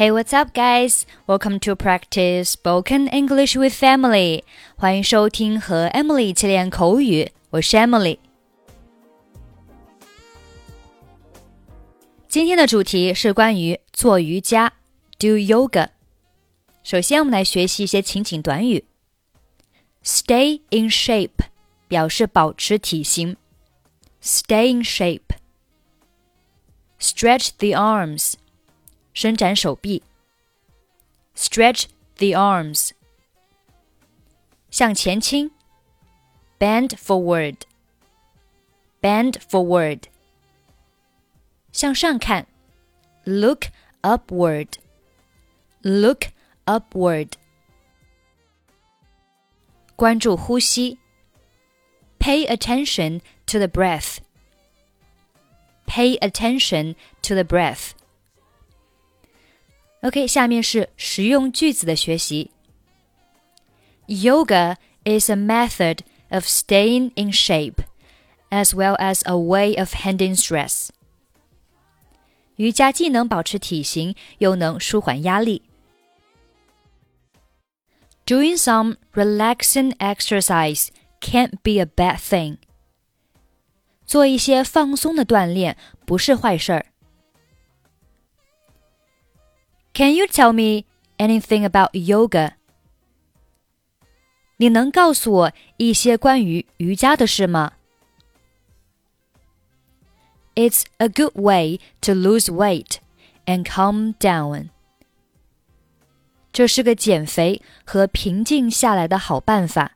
Hey, what's up, guys? Welcome to practice spoken English with Emily. 欢迎收听和 Emily 一起练口语，我是 Emily。今天的主题是关于做瑜伽 yoga）。首先，我们来学习一些情景短语。Stay in shape 表示保持体型。Stay in shape. Stretch the arms. 伸展手臂，stretch the arms，向前倾，bend forward，bend forward，向上看，look upward，look upward，关注呼吸，pay attention to the breath，pay attention to the breath。 OK，下面是实用句子的学习。Yoga is a method of staying in shape, as well as a way of handling stress. 瑜伽既能保持体型，又能舒缓压力。Doing some relaxing exercise can't be a bad thing. 做一些放松的锻炼不是坏事儿。 Can you tell me anything about yoga? 你能告诉我一些关于瑜伽的事吗？It's a good way to lose weight and calm down. 这是个减肥和平静下来的好办法。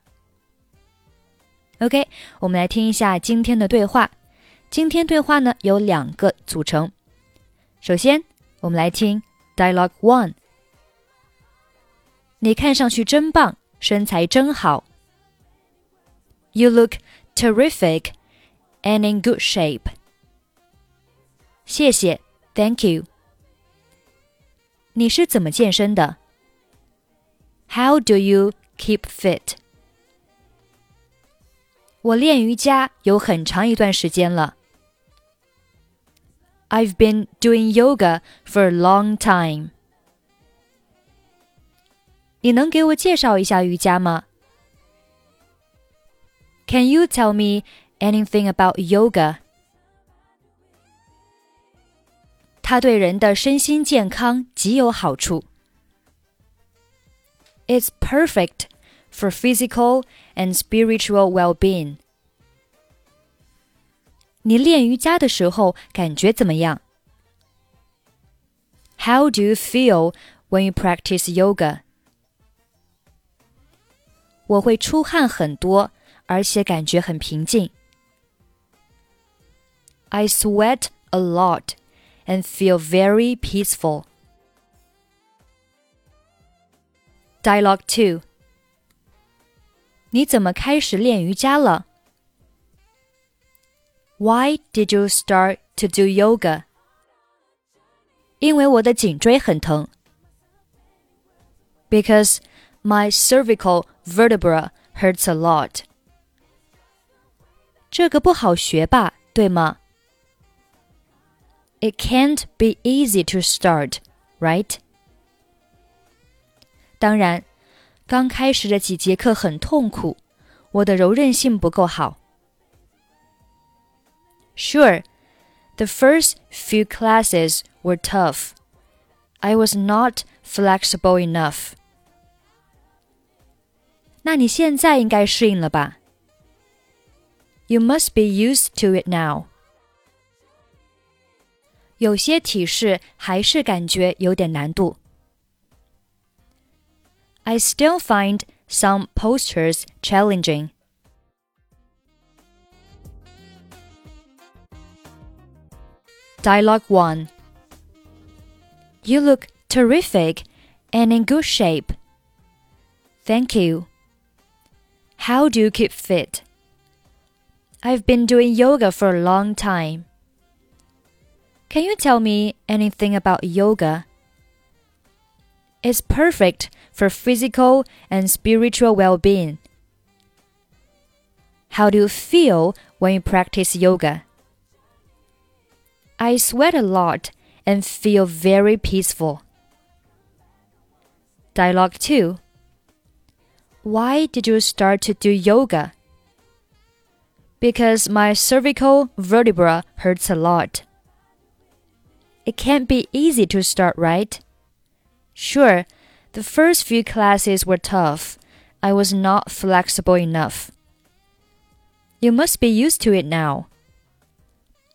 OK，我们来听一下今天的对话。今天对话呢有两个组成。首先，我们来听 Dialogue One，你看上去真棒，身材真好。You look terrific and in good shape. 谢谢，Thank you。你是怎么健身的？How do you keep fit？我练瑜伽有很长一段时间了。 I've been doing yoga for a long time. 你能给我介绍一下瑜伽吗？Can you tell me anything about yoga? 它对人的身心健康极有好处。It's perfect for physical and spiritual well-being. 你练瑜伽的时候感觉怎么样？How do you feel when you practice yoga？我会出汗很多，而且感觉很平静。I sweat a lot and feel very peaceful. Dialogue two. 你怎么开始练瑜伽了 ？why did you start to do yoga? 因为我的颈椎很疼。Because my cervical vertebra hurts a lot. 这个不好学吧，对吗？It can't be easy to start, right? 当然，刚开始的几节课很痛苦，我的柔韧性不够好。 Sure, the first few classes were tough. I was not flexible enough. 那你现在应该适应了吧？You must be used to it now. 有些体式还是感觉有点难度。I still find some postures challenging. Dialogue 1 You look terrific and in good shape. Thank you. How do you keep fit? I've been doing yoga for a long time. Can you tell me anything about yoga? It's perfect for physical and spiritual well being. How do you feel when you practice yoga? I sweat a lot and feel very peaceful. Dialogue 2 Why did you start to do yoga? Because my cervical vertebra hurts a lot. It can't be easy to start, right? Sure, the first few classes were tough. I was not flexible enough. You must be used to it now.